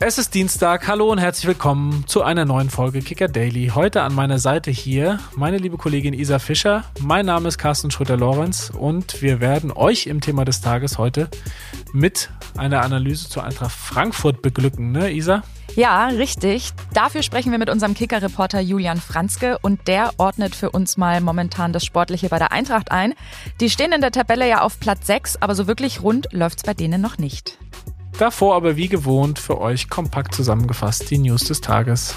Es ist Dienstag. Hallo und herzlich willkommen zu einer neuen Folge Kicker Daily. Heute an meiner Seite hier meine liebe Kollegin Isa Fischer. Mein Name ist Carsten Schröter-Lorenz und wir werden euch im Thema des Tages heute mit einer Analyse zu Eintracht Frankfurt beglücken, ne, Isa? Ja, richtig. Dafür sprechen wir mit unserem Kicker-Reporter Julian Franzke und der ordnet für uns mal momentan das Sportliche bei der Eintracht ein. Die stehen in der Tabelle ja auf Platz 6, aber so wirklich rund läuft's bei denen noch nicht. Davor aber wie gewohnt für euch kompakt zusammengefasst die News des Tages.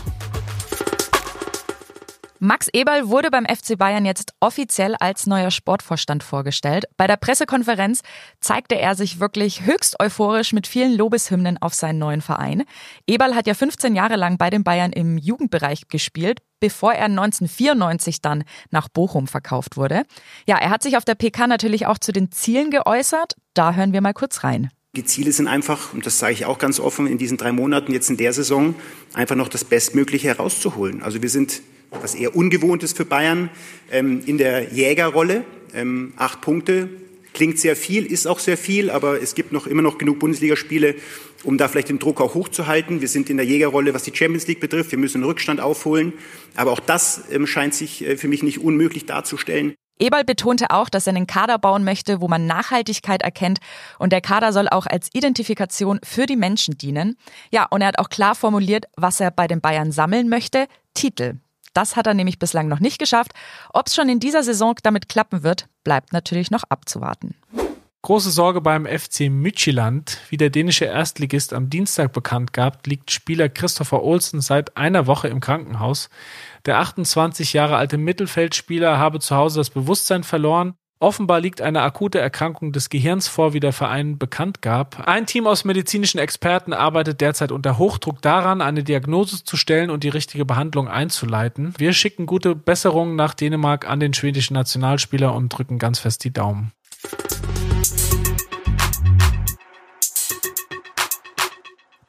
Max Eberl wurde beim FC Bayern jetzt offiziell als neuer Sportvorstand vorgestellt. Bei der Pressekonferenz zeigte er sich wirklich höchst euphorisch mit vielen Lobeshymnen auf seinen neuen Verein. Eberl hat ja 15 Jahre lang bei den Bayern im Jugendbereich gespielt, bevor er 1994 dann nach Bochum verkauft wurde. Ja, er hat sich auf der PK natürlich auch zu den Zielen geäußert. Da hören wir mal kurz rein. Die Ziele sind einfach, und das sage ich auch ganz offen, in diesen drei Monaten jetzt in der Saison einfach noch das Bestmögliche herauszuholen. Also wir sind, was eher ungewohnt ist für Bayern, ähm, in der Jägerrolle. Ähm, acht Punkte klingt sehr viel, ist auch sehr viel, aber es gibt noch immer noch genug Bundesligaspiele, um da vielleicht den Druck auch hochzuhalten. Wir sind in der Jägerrolle, was die Champions League betrifft. Wir müssen den Rückstand aufholen. Aber auch das ähm, scheint sich äh, für mich nicht unmöglich darzustellen. Eberl betonte auch, dass er einen Kader bauen möchte, wo man Nachhaltigkeit erkennt und der Kader soll auch als Identifikation für die Menschen dienen. Ja, und er hat auch klar formuliert, was er bei den Bayern sammeln möchte, Titel. Das hat er nämlich bislang noch nicht geschafft. Ob es schon in dieser Saison damit klappen wird, bleibt natürlich noch abzuwarten. Große Sorge beim FC Midtjylland. Wie der dänische Erstligist am Dienstag bekannt gab, liegt Spieler Christopher Olsen seit einer Woche im Krankenhaus. Der 28 Jahre alte Mittelfeldspieler habe zu Hause das Bewusstsein verloren. Offenbar liegt eine akute Erkrankung des Gehirns vor, wie der Verein bekannt gab. Ein Team aus medizinischen Experten arbeitet derzeit unter Hochdruck daran, eine Diagnose zu stellen und die richtige Behandlung einzuleiten. Wir schicken gute Besserungen nach Dänemark an den schwedischen Nationalspieler und drücken ganz fest die Daumen.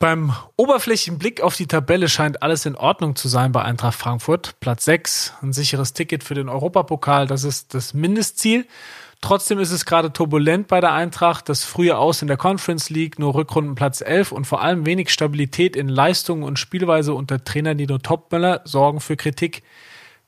Beim oberflächlichen Blick auf die Tabelle scheint alles in Ordnung zu sein bei Eintracht Frankfurt. Platz 6, ein sicheres Ticket für den Europapokal, das ist das Mindestziel. Trotzdem ist es gerade turbulent bei der Eintracht. Das frühe Aus in der Conference League, nur Rückrundenplatz 11 und vor allem wenig Stabilität in Leistungen und Spielweise unter Trainer Nino Topmöller sorgen für Kritik.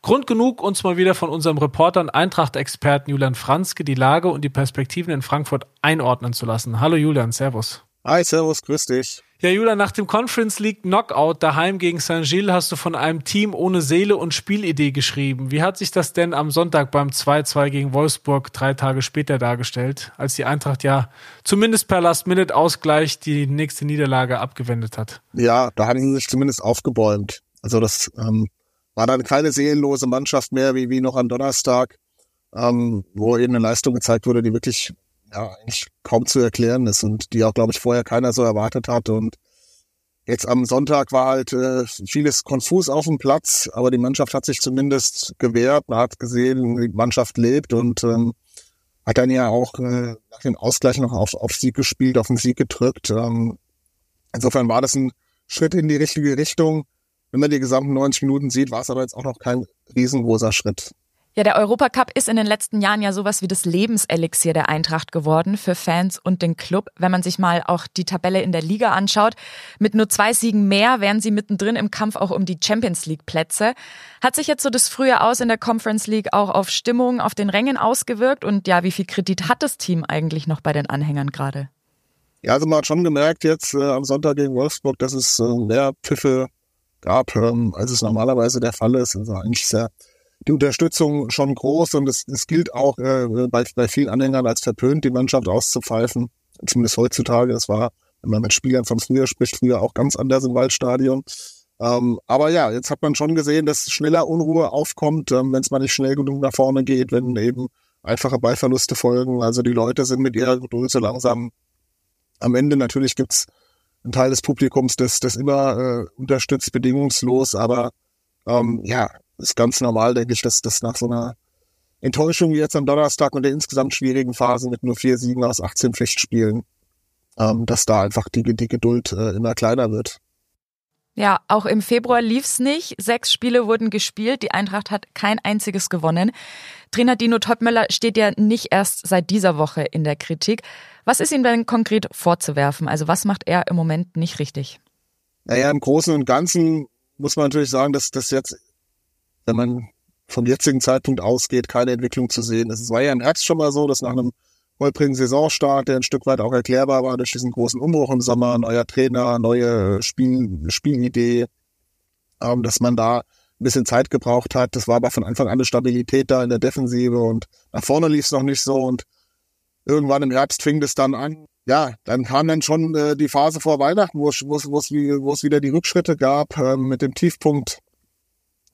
Grund genug, uns mal wieder von unserem Reporter und Eintracht-Experten Julian Franzke die Lage und die Perspektiven in Frankfurt einordnen zu lassen. Hallo Julian, Servus. Hi, Servus, grüß dich. Ja, Julian, nach dem Conference League Knockout daheim gegen Saint-Gilles hast du von einem Team ohne Seele und Spielidee geschrieben. Wie hat sich das denn am Sonntag beim 2-2 gegen Wolfsburg drei Tage später dargestellt, als die Eintracht ja zumindest per Last-Minute-Ausgleich die nächste Niederlage abgewendet hat? Ja, da haben sie sich zumindest aufgebäumt. Also das ähm, war dann keine seelenlose Mannschaft mehr wie, wie noch am Donnerstag, ähm, wo eben eine Leistung gezeigt wurde, die wirklich ja, eigentlich kaum zu erklären ist und die auch, glaube ich, vorher keiner so erwartet hat. Und jetzt am Sonntag war halt äh, vieles konfus auf dem Platz, aber die Mannschaft hat sich zumindest gewehrt. Man hat gesehen, die Mannschaft lebt und ähm, hat dann ja auch äh, nach dem Ausgleich noch auf, auf Sieg gespielt, auf den Sieg gedrückt. Ähm, insofern war das ein Schritt in die richtige Richtung. Wenn man die gesamten 90 Minuten sieht, war es aber jetzt auch noch kein riesengroßer Schritt. Ja, der Europacup ist in den letzten Jahren ja sowas wie das Lebenselixier der Eintracht geworden für Fans und den Club. Wenn man sich mal auch die Tabelle in der Liga anschaut, mit nur zwei Siegen mehr wären sie mittendrin im Kampf auch um die Champions League Plätze. Hat sich jetzt so das frühe Aus in der Conference League auch auf Stimmung auf den Rängen ausgewirkt? Und ja, wie viel Kredit hat das Team eigentlich noch bei den Anhängern gerade? Ja, also man hat schon gemerkt jetzt äh, am Sonntag gegen Wolfsburg, dass es äh, mehr Pfiffe gab, ähm, als es normalerweise der Fall ist. Also eigentlich sehr die Unterstützung schon groß und es, es gilt auch äh, bei, bei vielen Anhängern als verpönt, die Mannschaft auszupfeifen. Zumindest heutzutage. Das war, wenn man mit Spielern von früher spricht, früher auch ganz anders im Waldstadion. Ähm, aber ja, jetzt hat man schon gesehen, dass schneller Unruhe aufkommt, ähm, wenn es mal nicht schnell genug nach vorne geht, wenn eben einfache Ballverluste folgen. Also die Leute sind mit ihrer so langsam am Ende. Natürlich gibt's einen Teil des Publikums, das, das immer äh, unterstützt, bedingungslos, aber ähm, ja, ist ganz normal, denke ich, dass das nach so einer Enttäuschung wie jetzt am Donnerstag und der insgesamt schwierigen Phase mit nur vier Siegen aus 18 Pflichtspielen, ähm, dass da einfach die, die Geduld äh, immer kleiner wird. Ja, auch im Februar lief's nicht. Sechs Spiele wurden gespielt. Die Eintracht hat kein einziges gewonnen. Trainer Dino Topmöller steht ja nicht erst seit dieser Woche in der Kritik. Was ist ihm denn konkret vorzuwerfen? Also was macht er im Moment nicht richtig? Naja, im Großen und Ganzen muss man natürlich sagen, dass das jetzt, wenn man vom jetzigen Zeitpunkt ausgeht, keine Entwicklung zu sehen. Es war ja im Herbst schon mal so, dass nach einem holprigen Saisonstart, der ein Stück weit auch erklärbar war durch diesen großen Umbruch im Sommer, neuer Trainer, neue Spiel, Spielidee, ähm, dass man da ein bisschen Zeit gebraucht hat. Das war aber von Anfang an eine Stabilität da in der Defensive und nach vorne lief es noch nicht so und irgendwann im Herbst fing das dann an. Ja, dann kam dann schon äh, die Phase vor Weihnachten, wo es wieder die Rückschritte gab äh, mit dem Tiefpunkt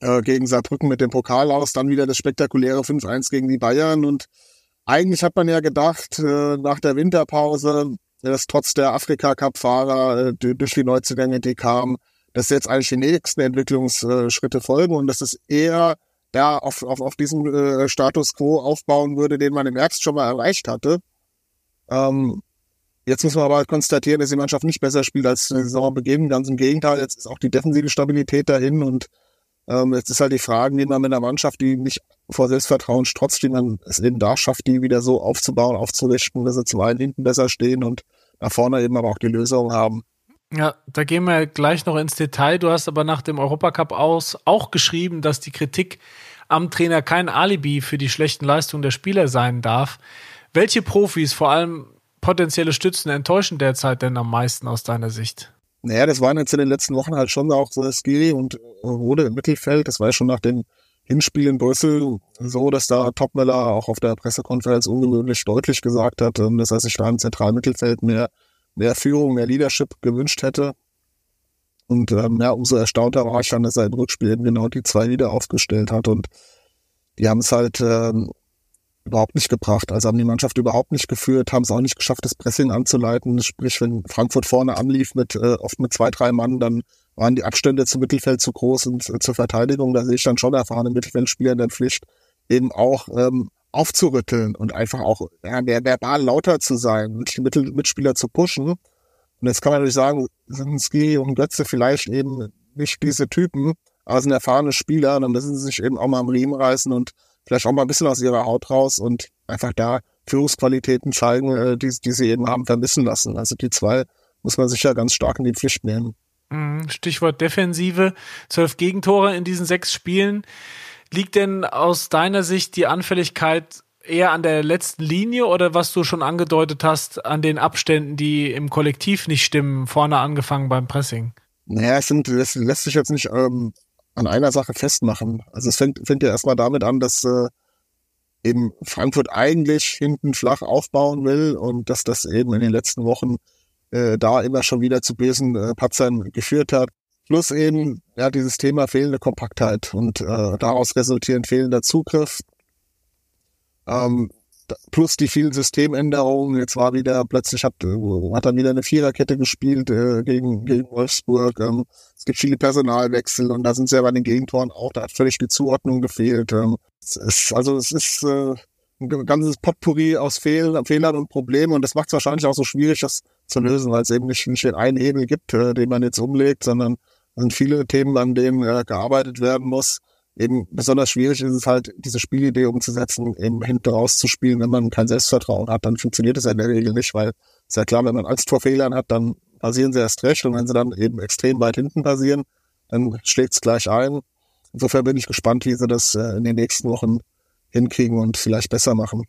äh, gegen Saarbrücken mit dem Pokal aus, dann wieder das spektakuläre 5-1 gegen die Bayern und eigentlich hat man ja gedacht, äh, nach der Winterpause, dass trotz der Afrika-Cup-Fahrer äh, durch die Neuzugänge, die kamen, dass jetzt eigentlich die nächsten Entwicklungsschritte folgen und dass es eher da auf, auf, auf diesem Status quo aufbauen würde, den man im Herbst schon mal erreicht hatte. Ähm, jetzt muss man aber konstatieren, dass die Mannschaft nicht besser spielt als Saisonbeginn. Ganz im Gegenteil, jetzt ist auch die defensive Stabilität dahin und ähm, jetzt ist halt die Frage, wie man mit einer Mannschaft, die nicht vor Selbstvertrauen strotzt, wie man es eben da schafft, die wieder so aufzubauen, aufzurichten, dass sie zum einen hinten besser stehen und nach vorne eben aber auch die Lösung haben. Ja, da gehen wir gleich noch ins Detail. Du hast aber nach dem Europacup aus auch geschrieben, dass die Kritik am Trainer kein Alibi für die schlechten Leistungen der Spieler sein darf. Welche Profis, vor allem potenzielle Stützen, enttäuschen derzeit denn am meisten aus deiner Sicht? Naja, das waren jetzt in den letzten Wochen halt schon auch so Skiri und Rode im Mittelfeld. Das war ja schon nach dem Hinspiel in Brüssel so, dass da Topmüller auch auf der Pressekonferenz ungewöhnlich deutlich gesagt hat, ähm, dass er sich da im zentralen Mittelfeld mehr mehr Führung, mehr Leadership gewünscht hätte. Und ähm, ja, umso erstaunter war ich dann, dass er im Rückspiel eben genau die zwei wieder aufgestellt hat. Und die haben es halt ähm, überhaupt nicht gebracht. Also haben die Mannschaft überhaupt nicht geführt, haben es auch nicht geschafft, das Pressing anzuleiten. Sprich, wenn Frankfurt vorne anlief mit äh, oft mit zwei, drei Mann, dann waren die Abstände zum Mittelfeld zu groß und äh, zur Verteidigung. Da sehe ich dann schon erfahrene Mittelfeldspieler in der Pflicht, eben auch ähm, aufzurütteln und einfach auch ja, verbal lauter zu sein und die Mittel Mitspieler zu pushen. Und jetzt kann man natürlich sagen, Sinski und Götze vielleicht eben nicht diese Typen, aber sind erfahrene Spieler, dann müssen sie sich eben auch mal am Riemen reißen und vielleicht auch mal ein bisschen aus ihrer Haut raus und einfach da Führungsqualitäten zeigen, äh, die, die sie eben haben vermissen lassen. Also die zwei muss man sicher ganz stark in die Pflicht nehmen. Mhm, Stichwort Defensive, zwölf Gegentore in diesen sechs Spielen. Liegt denn aus deiner Sicht die Anfälligkeit eher an der letzten Linie oder was du schon angedeutet hast, an den Abständen, die im Kollektiv nicht stimmen, vorne angefangen beim Pressing? Naja, es sind, das lässt sich jetzt nicht ähm, an einer Sache festmachen. Also es fängt, fängt ja erstmal damit an, dass äh, eben Frankfurt eigentlich hinten flach aufbauen will und dass das eben in den letzten Wochen äh, da immer schon wieder zu bösen äh, Patzern geführt hat. Plus eben ja dieses Thema fehlende Kompaktheit und äh, daraus resultierend fehlender Zugriff. Ähm, plus die vielen Systemänderungen. Jetzt war wieder plötzlich hat, hat er wieder eine Viererkette gespielt äh, gegen gegen Wolfsburg. Ähm, es gibt viele Personalwechsel und da sind sie ja bei den Gegentoren auch. Da hat völlig die Zuordnung gefehlt. Ähm, es ist, also es ist äh, ein ganzes Potpourri aus Fehl, Fehlern und Problemen und das macht es wahrscheinlich auch so schwierig, das zu lösen, weil es eben nicht, nicht einen Hebel gibt, äh, den man jetzt umlegt, sondern sind viele Themen, an denen äh, gearbeitet werden muss. Eben besonders schwierig ist es halt, diese Spielidee umzusetzen, eben hinten rauszuspielen. Wenn man kein Selbstvertrauen hat, dann funktioniert es ja in der Regel nicht, weil ist ja klar, wenn man Angst vor Fehlern hat, dann passieren sie erst recht und wenn sie dann eben extrem weit hinten passieren, dann schlägt es gleich ein. Insofern bin ich gespannt, wie sie das äh, in den nächsten Wochen hinkriegen und vielleicht besser machen.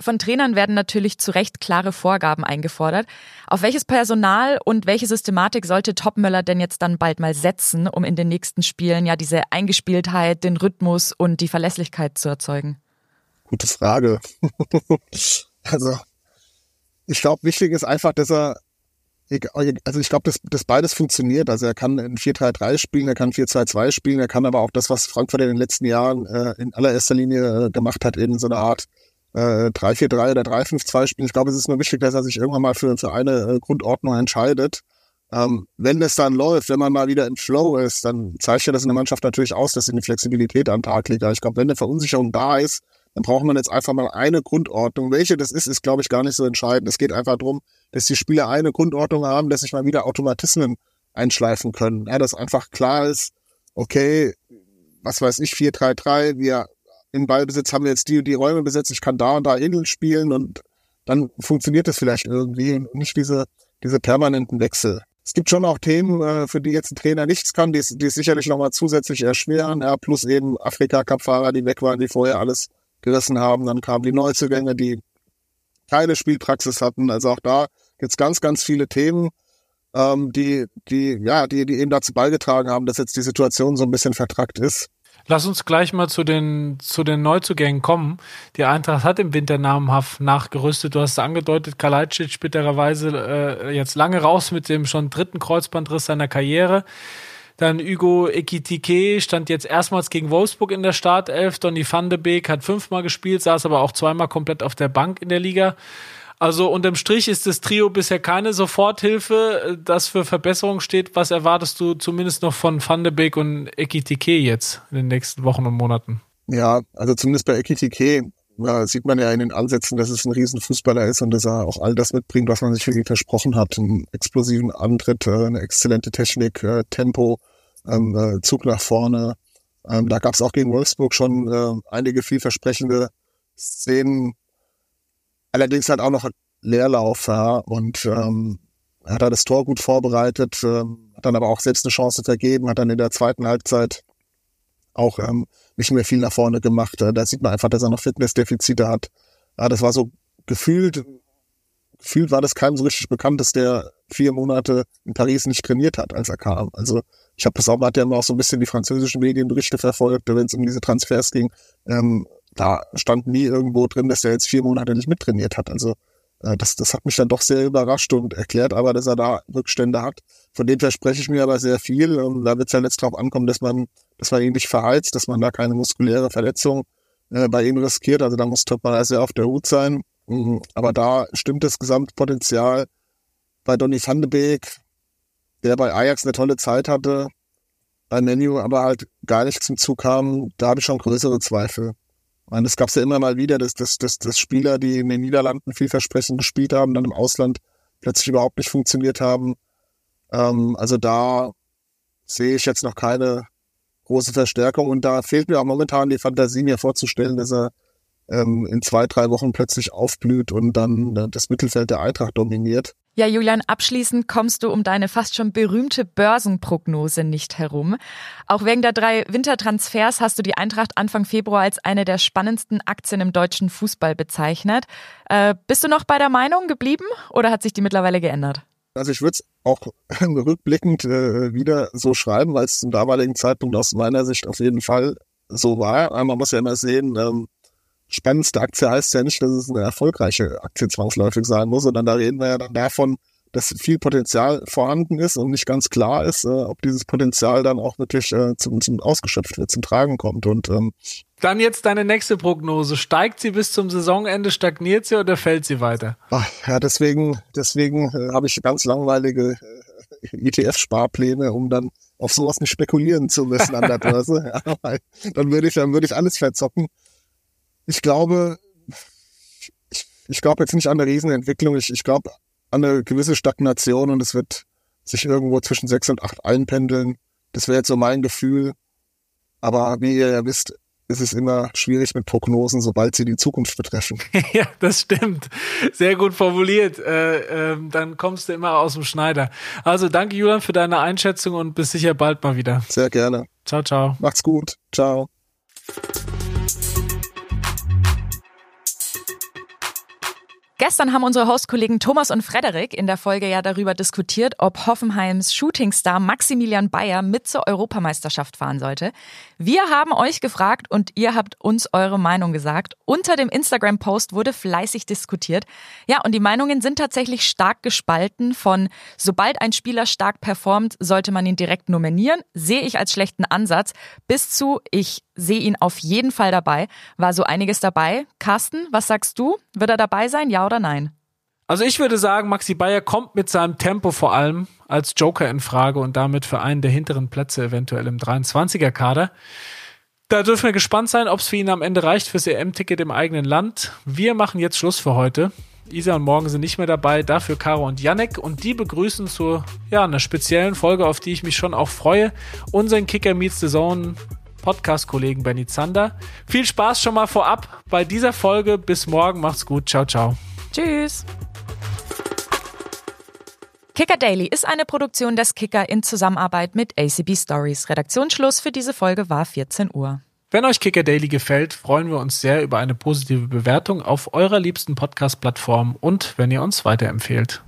Von Trainern werden natürlich zu Recht klare Vorgaben eingefordert. Auf welches Personal und welche Systematik sollte Topmöller denn jetzt dann bald mal setzen, um in den nächsten Spielen ja diese Eingespieltheit, den Rhythmus und die Verlässlichkeit zu erzeugen? Gute Frage. also, ich glaube, wichtig ist einfach, dass er, also ich glaube, dass, dass beides funktioniert. Also er kann in 4-3-3 spielen, er kann 4-2-2 spielen, er kann aber auch das, was Frankfurt in den letzten Jahren äh, in allererster Linie äh, gemacht hat, eben so eine Art äh, 3-4-3 oder 3-5-2 spielen. Ich glaube, es ist nur wichtig, dass er sich irgendwann mal für, für eine äh, Grundordnung entscheidet. Ähm, wenn es dann läuft, wenn man mal wieder im Flow ist, dann zeichnet das in der Mannschaft natürlich aus, dass sie eine Flexibilität am Tag legt. Aber ich glaube, wenn eine Verunsicherung da ist, dann braucht man jetzt einfach mal eine Grundordnung. Welche das ist, ist, glaube ich, gar nicht so entscheidend. Es geht einfach darum, dass die Spieler eine Grundordnung haben, dass sich mal wieder Automatismen einschleifen können. Ja, dass einfach klar ist, okay, was weiß ich, 4-3-3, wir im Ballbesitz haben wir jetzt die und die Räume besetzt, ich kann da und da Insel spielen und dann funktioniert es vielleicht irgendwie und nicht diese, diese permanenten Wechsel. es gibt schon auch Themen, äh, für die jetzt ein Trainer nichts kann, die es die es sicherlich nochmal zusätzlich erschweren. Ja, plus eben Afrika-Cup-Fahrer, die weg waren, die vorher alles gerissen haben. Dann kamen die Neuzugänge, die keine Spielpraxis hatten. Also auch da gibt's ganz, ganz viele Themen, ähm, die, die, ja, die, die eben dazu beigetragen haben, dass jetzt die Situation so ein bisschen vertrackt ist. Lass uns gleich mal zu den, zu den Neuzugängen kommen. Die Eintracht hat im Winter namenhaft nachgerüstet. Du hast es angedeutet, Kalajdzic bittererweise äh, jetzt lange raus mit dem schon dritten Kreuzbandriss seiner Karriere. Dann Hugo Ekitike stand jetzt erstmals gegen Wolfsburg in der Startelf. Donny van de Beek hat fünfmal gespielt, saß aber auch zweimal komplett auf der Bank in der Liga. Also unterm Strich ist das Trio bisher keine Soforthilfe, das für Verbesserung steht. Was erwartest du zumindest noch von Van de Beek und Ekitike jetzt in den nächsten Wochen und Monaten? Ja, also zumindest bei Ekitike ja, sieht man ja in den Ansätzen, dass es ein Riesenfußballer ist und dass er auch all das mitbringt, was man sich wirklich versprochen hat. Einen explosiven Antritt, äh, eine exzellente Technik, äh, Tempo, ähm, äh, Zug nach vorne. Ähm, da gab es auch gegen Wolfsburg schon äh, einige vielversprechende Szenen. Allerdings halt auch noch Leerlauf, ja, und ähm, er hat da das Tor gut vorbereitet, ähm, hat dann aber auch selbst eine Chance vergeben, hat dann in der zweiten Halbzeit auch ähm, nicht mehr viel nach vorne gemacht. Da sieht man einfach, dass er noch Fitnessdefizite hat. Ja, das war so gefühlt, gefühlt war das keinem so richtig bekannt, dass der vier Monate in Paris nicht trainiert hat, als er kam. Also ich habe das auch, hat ja immer auch so ein bisschen die französischen Medienberichte verfolgt, wenn es um diese Transfers ging. Ähm, da stand nie irgendwo drin, dass er jetzt vier Monate nicht mittrainiert hat. Also äh, das, das hat mich dann doch sehr überrascht und erklärt aber, dass er da Rückstände hat. Von dem verspreche ich mir aber sehr viel. Und da wird es ja jetzt drauf ankommen, dass man, dass man ihn nicht verheizt, dass man da keine muskuläre Verletzung äh, bei ihm riskiert. Also da muss Topper sehr auf der Hut sein. Mhm. Aber da stimmt das Gesamtpotenzial bei Donny van de Beek, der bei Ajax eine tolle Zeit hatte, bei Menu aber halt gar nicht zum Zug kam, da habe ich schon größere Zweifel. Ich meine, das gab es ja immer mal wieder, dass, dass, dass, dass Spieler, die in den Niederlanden vielversprechend gespielt haben, dann im Ausland plötzlich überhaupt nicht funktioniert haben. Ähm, also da sehe ich jetzt noch keine große Verstärkung und da fehlt mir auch momentan die Fantasie, mir vorzustellen, dass er ähm, in zwei, drei Wochen plötzlich aufblüht und dann äh, das Mittelfeld der Eintracht dominiert. Ja, Julian, abschließend kommst du um deine fast schon berühmte Börsenprognose nicht herum. Auch wegen der drei Wintertransfers hast du die Eintracht Anfang Februar als eine der spannendsten Aktien im deutschen Fußball bezeichnet. Äh, bist du noch bei der Meinung geblieben oder hat sich die mittlerweile geändert? Also ich würde es auch rückblickend äh, wieder so schreiben, weil es zum damaligen Zeitpunkt aus meiner Sicht auf jeden Fall so war. Man muss ja immer sehen, ähm, spannendste Aktie heißt ja nicht, dass es eine erfolgreiche Aktie zwangsläufig sein muss, sondern da reden wir ja dann davon, dass viel Potenzial vorhanden ist und nicht ganz klar ist, äh, ob dieses Potenzial dann auch wirklich äh, zum, zum ausgeschöpft wird, zum Tragen kommt. Und ähm, dann jetzt deine nächste Prognose. Steigt sie bis zum Saisonende, stagniert sie oder fällt sie weiter? Ach, ja, deswegen, deswegen äh, habe ich ganz langweilige äh, ETF-Sparpläne, um dann auf sowas nicht spekulieren zu müssen an der Börse. ja, dann würde ich, dann würde ich alles verzocken ich glaube, ich, ich glaube jetzt nicht an eine Riesenentwicklung. Ich, ich glaube an eine gewisse Stagnation und es wird sich irgendwo zwischen sechs und acht einpendeln. Das wäre jetzt so mein Gefühl. Aber wie ihr ja wisst, ist es immer schwierig mit Prognosen, sobald sie die Zukunft betreffen. ja, das stimmt. Sehr gut formuliert. Äh, äh, dann kommst du immer aus dem Schneider. Also danke, Julian, für deine Einschätzung und bis sicher bald mal wieder. Sehr gerne. Ciao, ciao. Macht's gut. Ciao. Gestern haben unsere Hostkollegen Thomas und Frederik in der Folge ja darüber diskutiert, ob Hoffenheims Shootingstar Maximilian Bayer mit zur Europameisterschaft fahren sollte. Wir haben euch gefragt und ihr habt uns eure Meinung gesagt. Unter dem Instagram-Post wurde fleißig diskutiert. Ja, und die Meinungen sind tatsächlich stark gespalten von sobald ein Spieler stark performt, sollte man ihn direkt nominieren, sehe ich als schlechten Ansatz, bis zu ich sehe ihn auf jeden Fall dabei. War so einiges dabei. Carsten, was sagst du? Wird er dabei sein, ja oder nein? Also ich würde sagen, Maxi Bayer kommt mit seinem Tempo vor allem als Joker in Frage und damit für einen der hinteren Plätze eventuell im 23er Kader. Da dürfen wir gespannt sein, ob es für ihn am Ende reicht fürs EM-Ticket im eigenen Land. Wir machen jetzt Schluss für heute. Isa und Morgen sind nicht mehr dabei, dafür Caro und Yannick und die begrüßen zu ja, einer speziellen Folge, auf die ich mich schon auch freue. Unseren Kicker Meets the Zone Podcast-Kollegen Benny Zander. Viel Spaß schon mal vorab bei dieser Folge. Bis morgen. Macht's gut. Ciao, ciao. Tschüss. Kicker Daily ist eine Produktion des Kicker in Zusammenarbeit mit ACB Stories. Redaktionsschluss für diese Folge war 14 Uhr. Wenn euch Kicker Daily gefällt, freuen wir uns sehr über eine positive Bewertung auf eurer liebsten Podcast-Plattform und wenn ihr uns weiterempfehlt.